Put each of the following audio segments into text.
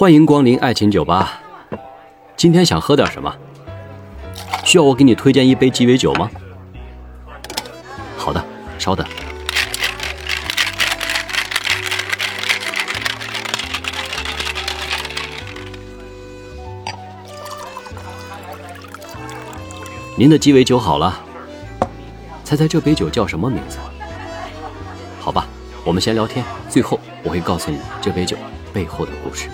欢迎光临爱情酒吧。今天想喝点什么？需要我给你推荐一杯鸡尾酒吗？好的，稍等。您的鸡尾酒好了，猜猜这杯酒叫什么名字？好吧，我们先聊天，最后我会告诉你这杯酒背后的故事。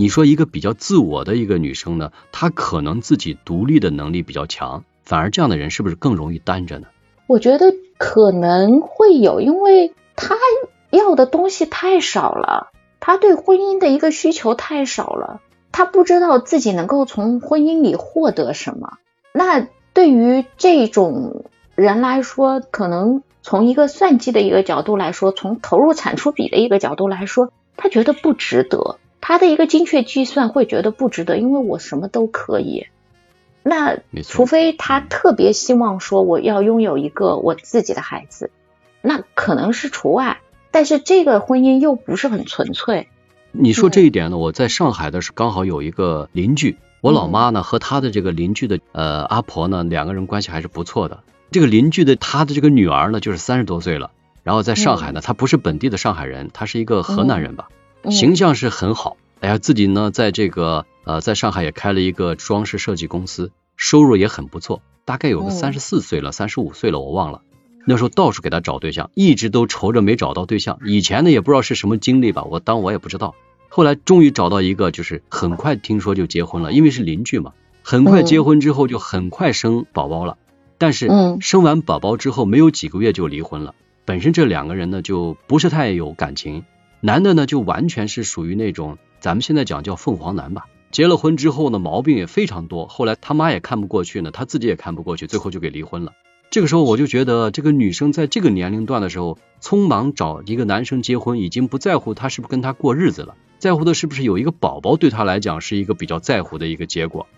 你说一个比较自我的一个女生呢，她可能自己独立的能力比较强，反而这样的人是不是更容易单着呢？我觉得可能会有，因为她要的东西太少了，她对婚姻的一个需求太少了，她不知道自己能够从婚姻里获得什么。那对于这种人来说，可能从一个算计的一个角度来说，从投入产出比的一个角度来说，他觉得不值得。他的一个精确计算会觉得不值得，因为我什么都可以。那除非他特别希望说我要拥有一个我自己的孩子，那可能是除外。但是这个婚姻又不是很纯粹。你说这一点呢？我在上海的是刚好有一个邻居，我老妈呢和她的这个邻居的呃阿婆呢两个人关系还是不错的。这个邻居的他的这个女儿呢就是三十多岁了，然后在上海呢，她不是本地的上海人，她是一个河南人吧，形象是很好。哎呀，自己呢在这个呃在上海也开了一个装饰设计公司，收入也很不错，大概有个三十四岁了，三十五岁了，我忘了。那时候到处给他找对象，一直都愁着没找到对象。以前呢也不知道是什么经历吧，我当我也不知道。后来终于找到一个，就是很快听说就结婚了，因为是邻居嘛。很快结婚之后就很快生宝宝了，但是生完宝宝之后没有几个月就离婚了。本身这两个人呢就不是太有感情，男的呢就完全是属于那种咱们现在讲叫凤凰男吧。结了婚之后呢毛病也非常多，后来他妈也看不过去呢，他自己也看不过去，最后就给离婚了。这个时候我就觉得这个女生在这个年龄段的时候，匆忙找一个男生结婚，已经不在乎他是不是跟他过日子了，在乎的是不是有一个宝宝，对他来讲是一个比较在乎的一个结果。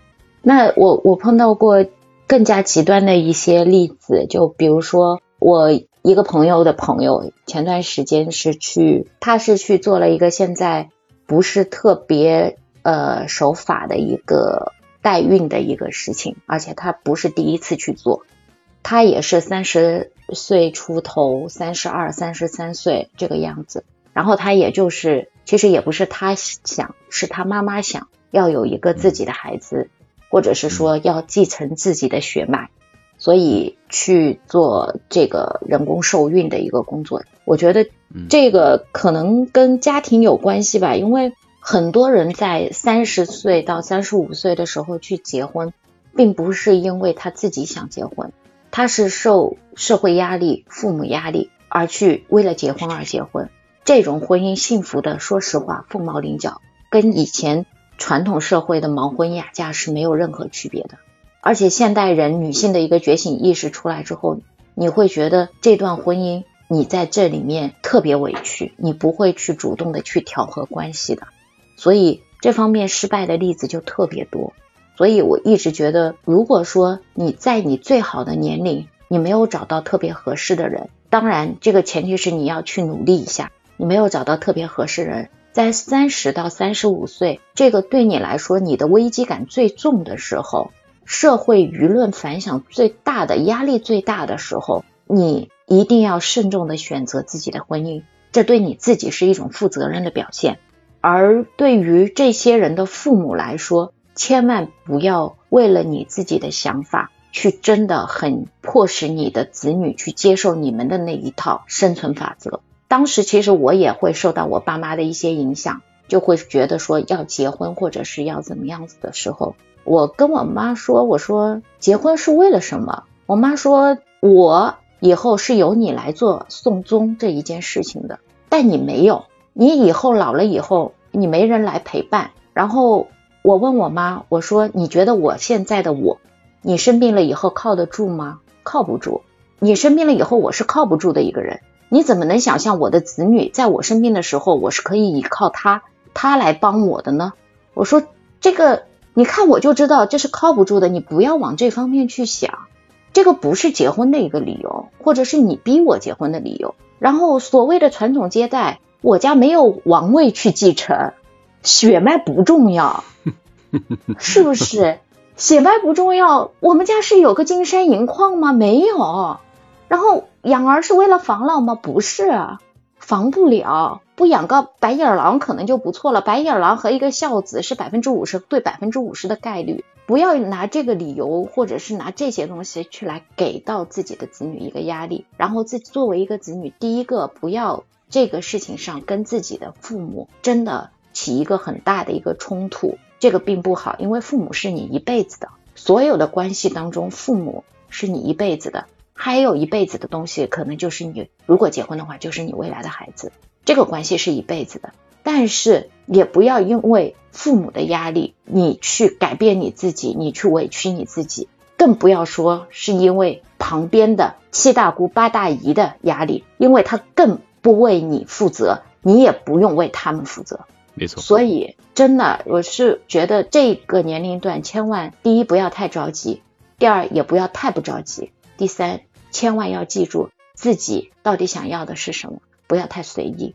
那我我碰到过更加极端的一些例子，就比如说我一个朋友的朋友，前段时间是去，他是去做了一个现在不是特别呃守法的一个代孕的一个事情，而且他不是第一次去做。他也是三十岁出头，三十二、三十三岁这个样子。然后他也就是，其实也不是他想，是他妈妈想要有一个自己的孩子，或者是说要继承自己的血脉，所以去做这个人工受孕的一个工作。我觉得这个可能跟家庭有关系吧，因为很多人在三十岁到三十五岁的时候去结婚，并不是因为他自己想结婚。他是受社会压力、父母压力而去为了结婚而结婚，这种婚姻幸福的，说实话凤毛麟角，跟以前传统社会的盲婚哑嫁是没有任何区别的。而且现代人女性的一个觉醒意识出来之后，你会觉得这段婚姻你在这里面特别委屈，你不会去主动的去调和关系的，所以这方面失败的例子就特别多。所以我一直觉得，如果说你在你最好的年龄，你没有找到特别合适的人，当然这个前提是你要去努力一下。你没有找到特别合适人，在三十到三十五岁这个对你来说你的危机感最重的时候，社会舆论反响最大的压力最大的时候，你一定要慎重的选择自己的婚姻，这对你自己是一种负责任的表现。而对于这些人的父母来说，千万不要为了你自己的想法，去真的很迫使你的子女去接受你们的那一套生存法则。当时其实我也会受到我爸妈的一些影响，就会觉得说要结婚或者是要怎么样子的时候，我跟我妈说：“我说结婚是为了什么？”我妈说：“我以后是由你来做送终这一件事情的，但你没有，你以后老了以后，你没人来陪伴，然后。”我问我妈，我说你觉得我现在的我，你生病了以后靠得住吗？靠不住。你生病了以后，我是靠不住的一个人。你怎么能想象我的子女在我生病的时候，我是可以依靠他，他来帮我的呢？我说这个你看我就知道这是靠不住的，你不要往这方面去想，这个不是结婚的一个理由，或者是你逼我结婚的理由。然后所谓的传统接代，我家没有王位去继承，血脉不重要，是不是？血脉不重要，我们家是有个金山银矿吗？没有。然后养儿是为了防老吗？不是，防不了。不养个白眼狼可能就不错了。白眼狼和一个孝子是百分之五十对百分之五十的概率。不要拿这个理由，或者是拿这些东西去来给到自己的子女一个压力。然后自己作为一个子女，第一个不要这个事情上跟自己的父母真的起一个很大的一个冲突。这个并不好，因为父母是你一辈子的，所有的关系当中，父母是你一辈子的，还有一辈子的东西，可能就是你如果结婚的话，就是你未来的孩子，这个关系是一辈子的。但是也不要因为父母的压力，你去改变你自己，你去委屈你自己，更不要说是因为旁边的七大姑八大姨的压力，因为他更不为你负责，你也不用为他们负责。没错，所以真的，我是觉得这个年龄段，千万第一不要太着急，第二也不要太不着急，第三千万要记住自己到底想要的是什么，不要太随意。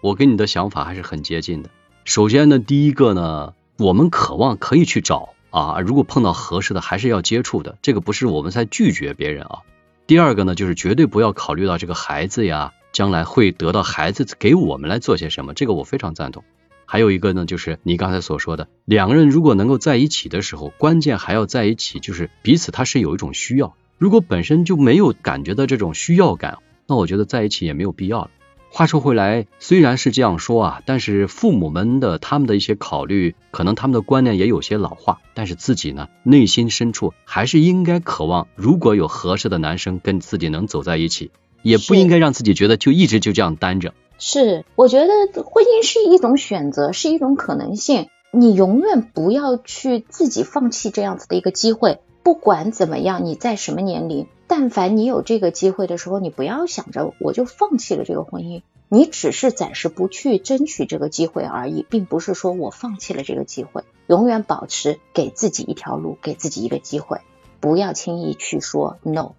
我跟你的想法还是很接近的。首先呢，第一个呢，我们渴望可以去找啊，如果碰到合适的，还是要接触的，这个不是我们在拒绝别人啊。第二个呢，就是绝对不要考虑到这个孩子呀，将来会得到孩子给我们来做些什么，这个我非常赞同。还有一个呢，就是你刚才所说的，两个人如果能够在一起的时候，关键还要在一起，就是彼此他是有一种需要。如果本身就没有感觉到这种需要感，那我觉得在一起也没有必要了。话说回来，虽然是这样说啊，但是父母们的他们的一些考虑，可能他们的观念也有些老化，但是自己呢，内心深处还是应该渴望，如果有合适的男生跟自己能走在一起，也不应该让自己觉得就一直就这样单着。是，我觉得婚姻是一种选择，是一种可能性。你永远不要去自己放弃这样子的一个机会。不管怎么样，你在什么年龄，但凡你有这个机会的时候，你不要想着我就放弃了这个婚姻，你只是暂时不去争取这个机会而已，并不是说我放弃了这个机会。永远保持给自己一条路，给自己一个机会，不要轻易去说 no。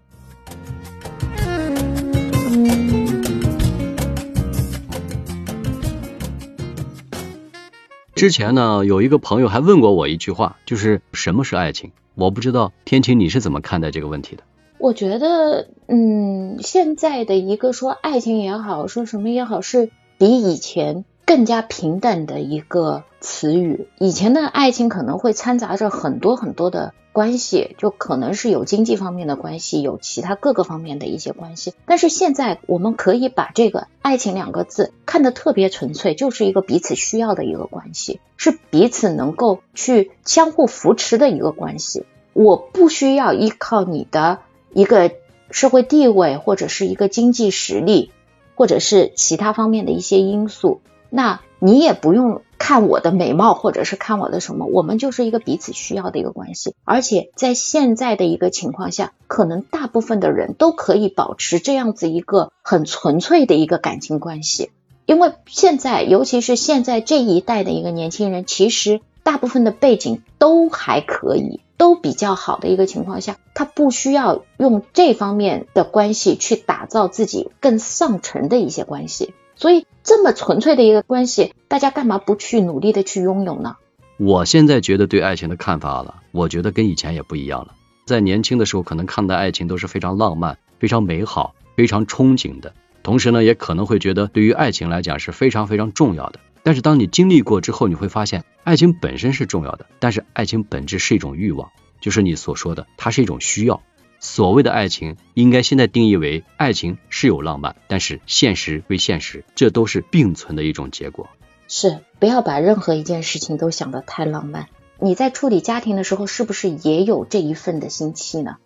之前呢，有一个朋友还问过我一句话，就是什么是爱情？我不知道天晴你是怎么看待这个问题的？我觉得，嗯，现在的一个说爱情也好，说什么也好，是比以前。更加平等的一个词语。以前的爱情可能会掺杂着很多很多的关系，就可能是有经济方面的关系，有其他各个方面的一些关系。但是现在我们可以把这个爱情两个字看得特别纯粹，就是一个彼此需要的一个关系，是彼此能够去相互扶持的一个关系。我不需要依靠你的一个社会地位，或者是一个经济实力，或者是其他方面的一些因素。那你也不用看我的美貌，或者是看我的什么，我们就是一个彼此需要的一个关系。而且在现在的一个情况下，可能大部分的人都可以保持这样子一个很纯粹的一个感情关系。因为现在，尤其是现在这一代的一个年轻人，其实大部分的背景都还可以，都比较好的一个情况下，他不需要用这方面的关系去打造自己更上层的一些关系。所以这么纯粹的一个关系，大家干嘛不去努力的去拥有呢？我现在觉得对爱情的看法了，我觉得跟以前也不一样了。在年轻的时候，可能看待爱情都是非常浪漫、非常美好、非常憧憬的，同时呢，也可能会觉得对于爱情来讲是非常非常重要的。但是当你经历过之后，你会发现，爱情本身是重要的，但是爱情本质是一种欲望，就是你所说的，它是一种需要。所谓的爱情，应该现在定义为爱情是有浪漫，但是现实为现实，这都是并存的一种结果。是，不要把任何一件事情都想得太浪漫。你在处理家庭的时候，是不是也有这一份的心气呢？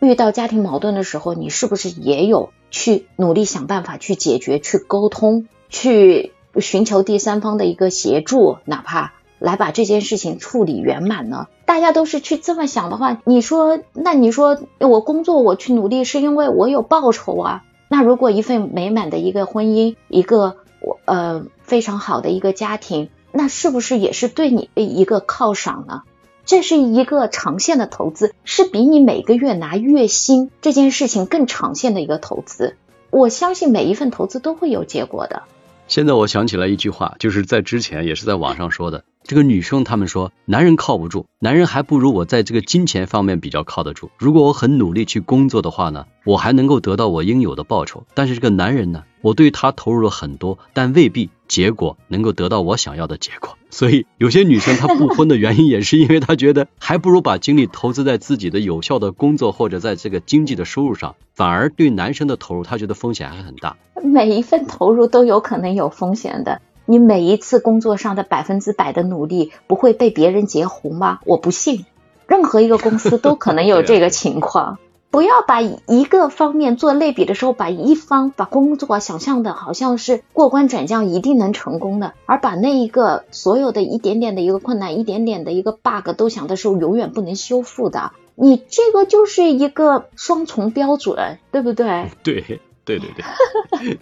遇到家庭矛盾的时候，你是不是也有去努力想办法去解决、去沟通、去寻求第三方的一个协助，哪怕？来把这件事情处理圆满呢？大家都是去这么想的话，你说，那你说我工作我去努力是因为我有报酬啊？那如果一份美满的一个婚姻，一个我呃非常好的一个家庭，那是不是也是对你的一个犒赏呢？这是一个长线的投资，是比你每个月拿月薪这件事情更长线的一个投资。我相信每一份投资都会有结果的。现在我想起来一句话，就是在之前也是在网上说的，这个女生她们说，男人靠不住，男人还不如我在这个金钱方面比较靠得住。如果我很努力去工作的话呢，我还能够得到我应有的报酬。但是这个男人呢，我对他投入了很多，但未必结果能够得到我想要的结果。所以有些女生她不婚的原因，也是因为她觉得还不如把精力投资在自己的有效的工作或者在这个经济的收入上，反而对男生的投入，她觉得风险还很大。每一份投入都有可能有风险的。你每一次工作上的百分之百的努力不会被别人截胡吗？我不信。任何一个公司都可能有这个 情况。不要把一个方面做类比的时候，把一方把工作想象的好像是过关斩将一定能成功的，而把那一个所有的一点点的一个困难、一点点的一个 bug 都想的是永远不能修复的。你这个就是一个双重标准，对不对？对对对对。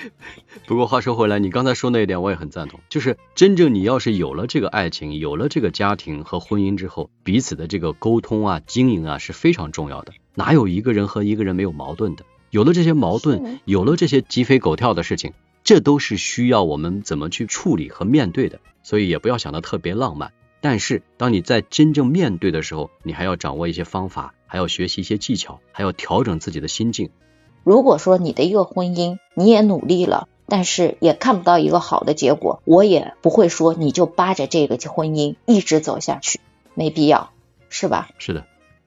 不过话说回来，你刚才说那一点我也很赞同，就是真正你要是有了这个爱情，有了这个家庭和婚姻之后，彼此的这个沟通啊、经营啊是非常重要的。哪有一个人和一个人没有矛盾的？有了这些矛盾，有了这些鸡飞狗跳的事情，这都是需要我们怎么去处理和面对的。所以也不要想的特别浪漫。但是当你在真正面对的时候，你还要掌握一些方法，还要学习一些技巧，还要调整自己的心境。如果说你的一个婚姻你也努力了，但是也看不到一个好的结果，我也不会说你就扒着这个婚姻一直走下去，没必要，是吧？是的，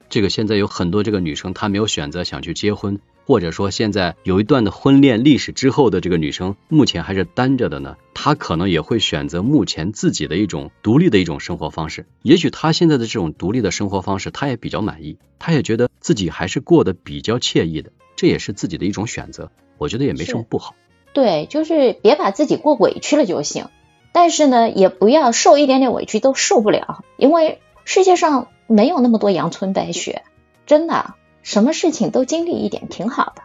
这个现在有很多这个女生她没有选择想去结婚，或者说现在有一段的婚恋历史之后的这个女生目前还是单着的呢，她可能也会选择目前自己的一种独立的一种生活方式。也许她现在的这种独立的生活方式，她也比较满意，她也觉得自己还是过得比较惬意的。这也是自己的一种选择，我觉得也没什么不好。对，就是别把自己过委屈了就行。但是呢，也不要受一点点委屈都受不了，因为世界上没有那么多阳春白雪，真的，什么事情都经历一点挺好的。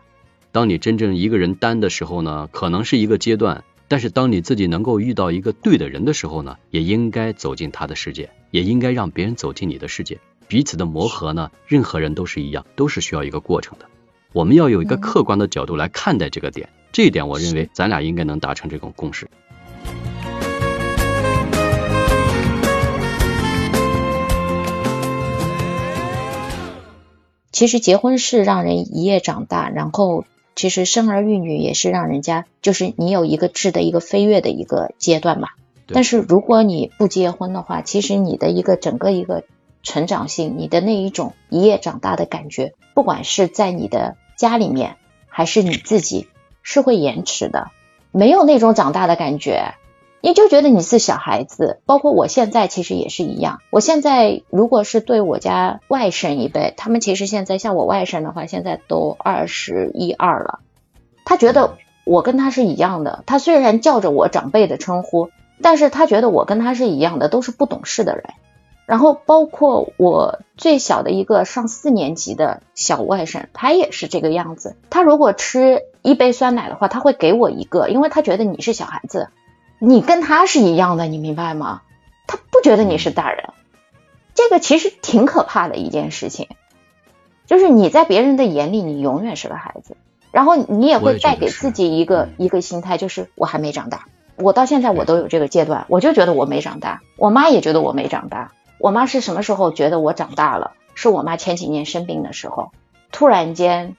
当你真正一个人单的时候呢，可能是一个阶段；但是当你自己能够遇到一个对的人的时候呢，也应该走进他的世界，也应该让别人走进你的世界。彼此的磨合呢，任何人都是一样，都是需要一个过程的。我们要有一个客观的角度来看待这个点，这一点我认为咱俩应该能达成这种共识。其实结婚是让人一夜长大，然后其实生儿育女也是让人家就是你有一个质的一个飞跃的一个阶段嘛。但是如果你不结婚的话，其实你的一个整个一个成长性，你的那一种一夜长大的感觉，不管是在你的。家里面还是你自己是会延迟的，没有那种长大的感觉，你就觉得你是小孩子。包括我现在其实也是一样。我现在如果是对我家外甥一辈，他们其实现在像我外甥的话，现在都二十一二了，他觉得我跟他是一样的。他虽然叫着我长辈的称呼，但是他觉得我跟他是一样的，都是不懂事的人。然后包括我最小的一个上四年级的小外甥，他也是这个样子。他如果吃一杯酸奶的话，他会给我一个，因为他觉得你是小孩子，你跟他是一样的，你明白吗？他不觉得你是大人。这个其实挺可怕的一件事情，就是你在别人的眼里，你永远是个孩子，然后你也会带给自己一个一个心态，就是我还没长大。我到现在我都有这个阶段，我就觉得我没长大，我妈也觉得我没长大。我妈是什么时候觉得我长大了？是我妈前几年生病的时候，突然间，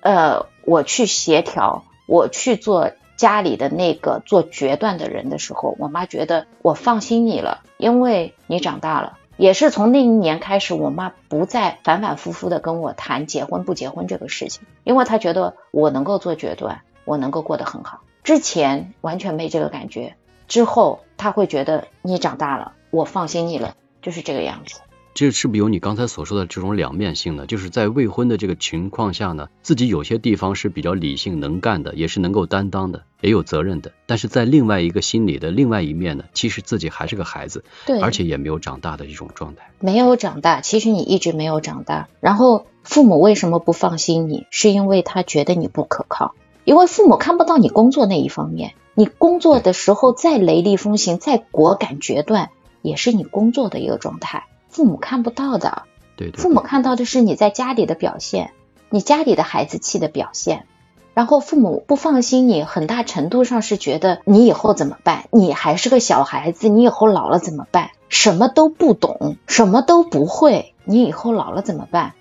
呃，我去协调，我去做家里的那个做决断的人的时候，我妈觉得我放心你了，因为你长大了。也是从那一年开始，我妈不再反反复复的跟我谈结婚不结婚这个事情，因为她觉得我能够做决断，我能够过得很好。之前完全没这个感觉，之后她会觉得你长大了，我放心你了。就是这个样子，这是不是有你刚才所说的这种两面性呢？就是在未婚的这个情况下呢，自己有些地方是比较理性能干的，也是能够担当的，也有责任的。但是在另外一个心理的另外一面呢，其实自己还是个孩子，对，而且也没有长大的一种状态。没有长大，其实你一直没有长大。然后父母为什么不放心你？是因为他觉得你不可靠，因为父母看不到你工作那一方面。你工作的时候再雷厉风行，再果敢决断。也是你工作的一个状态，父母看不到的。对对，父母看到的是你在家里的表现，你家里的孩子气的表现。然后父母不放心你，很大程度上是觉得你以后怎么办？你还是个小孩子，你以后老了怎么办？什么都不懂，什么都不会，你以后老了怎么办？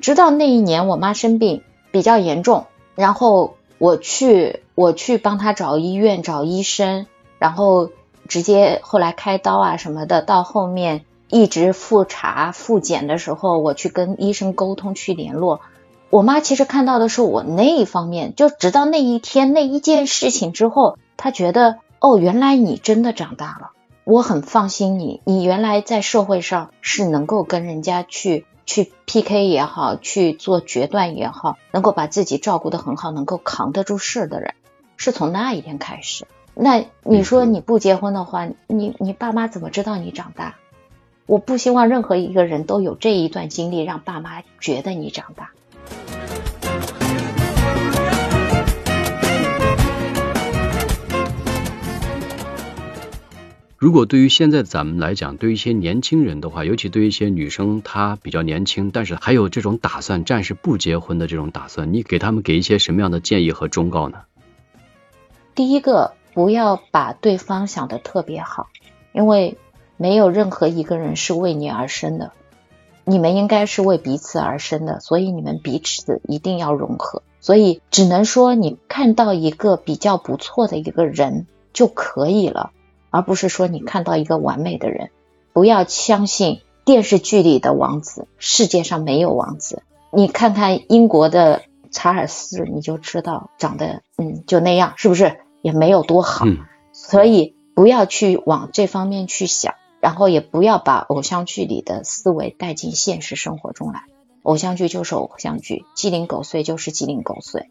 直到那一年，我妈生病比较严重，然后我去我去帮她找医院找医生，然后直接后来开刀啊什么的，到后面一直复查复检的时候，我去跟医生沟通去联络。我妈其实看到的是我那一方面，就直到那一天那一件事情之后，她觉得哦，原来你真的长大了，我很放心你，你原来在社会上是能够跟人家去去 PK 也好，去做决断也好，能够把自己照顾得很好，能够扛得住事的人，是从那一天开始。那你说你不结婚的话，你你爸妈怎么知道你长大？我不希望任何一个人都有这一段经历，让爸妈觉得你长大。如果对于现在咱们来讲，对于一些年轻人的话，尤其对于一些女生，她比较年轻，但是还有这种打算，暂时不结婚的这种打算，你给他们给一些什么样的建议和忠告呢？第一个，不要把对方想的特别好，因为没有任何一个人是为你而生的，你们应该是为彼此而生的，所以你们彼此一定要融合。所以只能说，你看到一个比较不错的一个人就可以了。而不是说你看到一个完美的人，不要相信电视剧里的王子，世界上没有王子。你看看英国的查尔斯，你就知道长得嗯就那样，是不是也没有多好？所以不要去往这方面去想，然后也不要把偶像剧里的思维带进现实生活中来。偶像剧就是偶像剧，鸡零狗碎就是鸡零狗碎。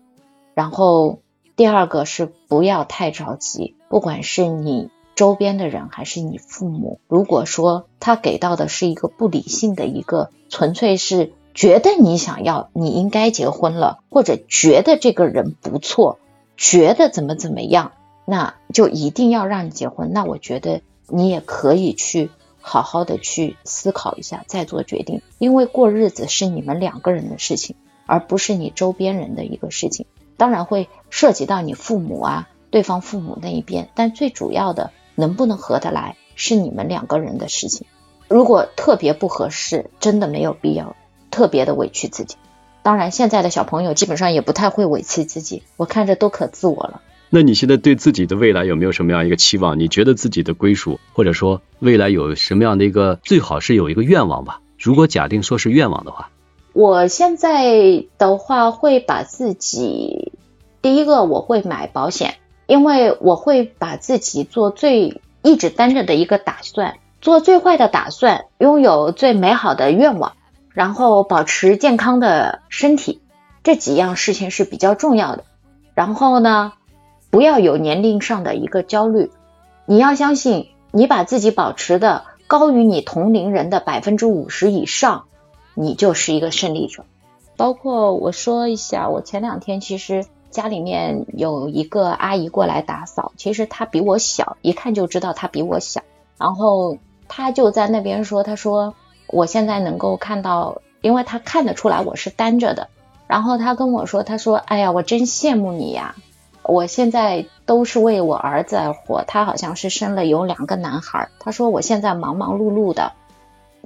然后第二个是不要太着急，不管是你。周边的人还是你父母，如果说他给到的是一个不理性的一个，纯粹是觉得你想要，你应该结婚了，或者觉得这个人不错，觉得怎么怎么样，那就一定要让你结婚。那我觉得你也可以去好好的去思考一下，再做决定。因为过日子是你们两个人的事情，而不是你周边人的一个事情。当然会涉及到你父母啊，对方父母那一边，但最主要的。能不能合得来是你们两个人的事情。如果特别不合适，真的没有必要特别的委屈自己。当然，现在的小朋友基本上也不太会委屈自己，我看着都可自我了。那你现在对自己的未来有没有什么样一个期望？你觉得自己的归属，或者说未来有什么样的一个最好是有一个愿望吧？如果假定说是愿望的话，我现在的话会把自己第一个我会买保险。因为我会把自己做最一直单着的一个打算，做最坏的打算，拥有最美好的愿望，然后保持健康的身体，这几样事情是比较重要的。然后呢，不要有年龄上的一个焦虑，你要相信，你把自己保持的高于你同龄人的百分之五十以上，你就是一个胜利者。包括我说一下，我前两天其实。家里面有一个阿姨过来打扫，其实她比我小，一看就知道她比我小。然后她就在那边说：“她说我现在能够看到，因为他看得出来我是单着的。然后他跟我说：‘他说哎呀，我真羡慕你呀！我现在都是为我儿子而活。他好像是生了有两个男孩。他说我现在忙忙碌碌的，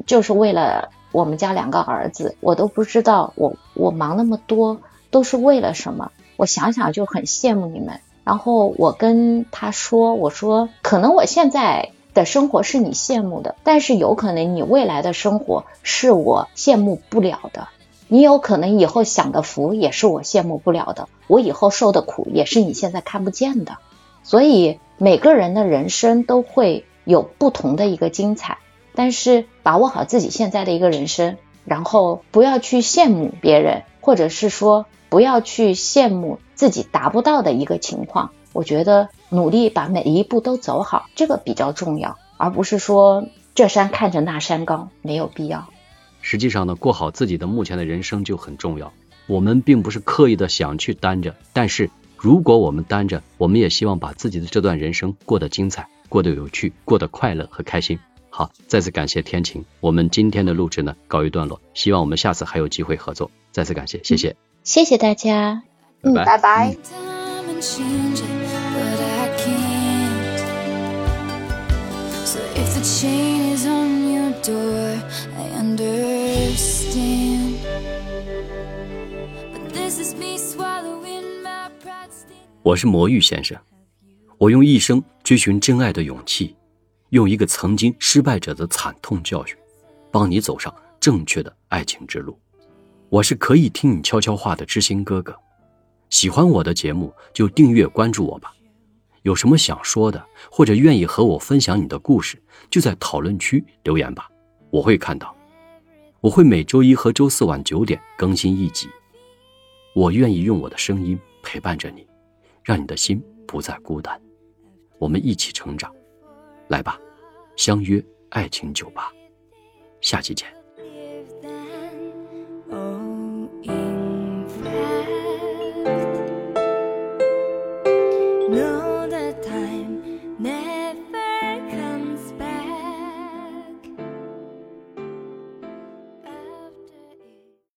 就是为了我们家两个儿子。我都不知道我我忙那么多都是为了什么。’我想想就很羡慕你们，然后我跟他说：“我说可能我现在的生活是你羡慕的，但是有可能你未来的生活是我羡慕不了的。你有可能以后享的福也是我羡慕不了的，我以后受的苦也是你现在看不见的。所以每个人的人生都会有不同的一个精彩，但是把握好自己现在的一个人生，然后不要去羡慕别人，或者是说。”不要去羡慕自己达不到的一个情况，我觉得努力把每一步都走好，这个比较重要，而不是说这山看着那山高，没有必要。实际上呢，过好自己的目前的人生就很重要。我们并不是刻意的想去单着，但是如果我们单着，我们也希望把自己的这段人生过得精彩，过得有趣，过得快乐和开心。好，再次感谢天晴，我们今天的录制呢告一段落，希望我们下次还有机会合作。再次感谢，谢谢，谢谢大家，嗯，拜拜。我是魔芋先生，我用一生追寻真爱的勇气。用一个曾经失败者的惨痛教训，帮你走上正确的爱情之路。我是可以听你悄悄话的知心哥哥。喜欢我的节目就订阅关注我吧。有什么想说的，或者愿意和我分享你的故事，就在讨论区留言吧，我会看到。我会每周一和周四晚九点更新一集。我愿意用我的声音陪伴着你，让你的心不再孤单。我们一起成长。来吧，相约爱情酒吧，下期见。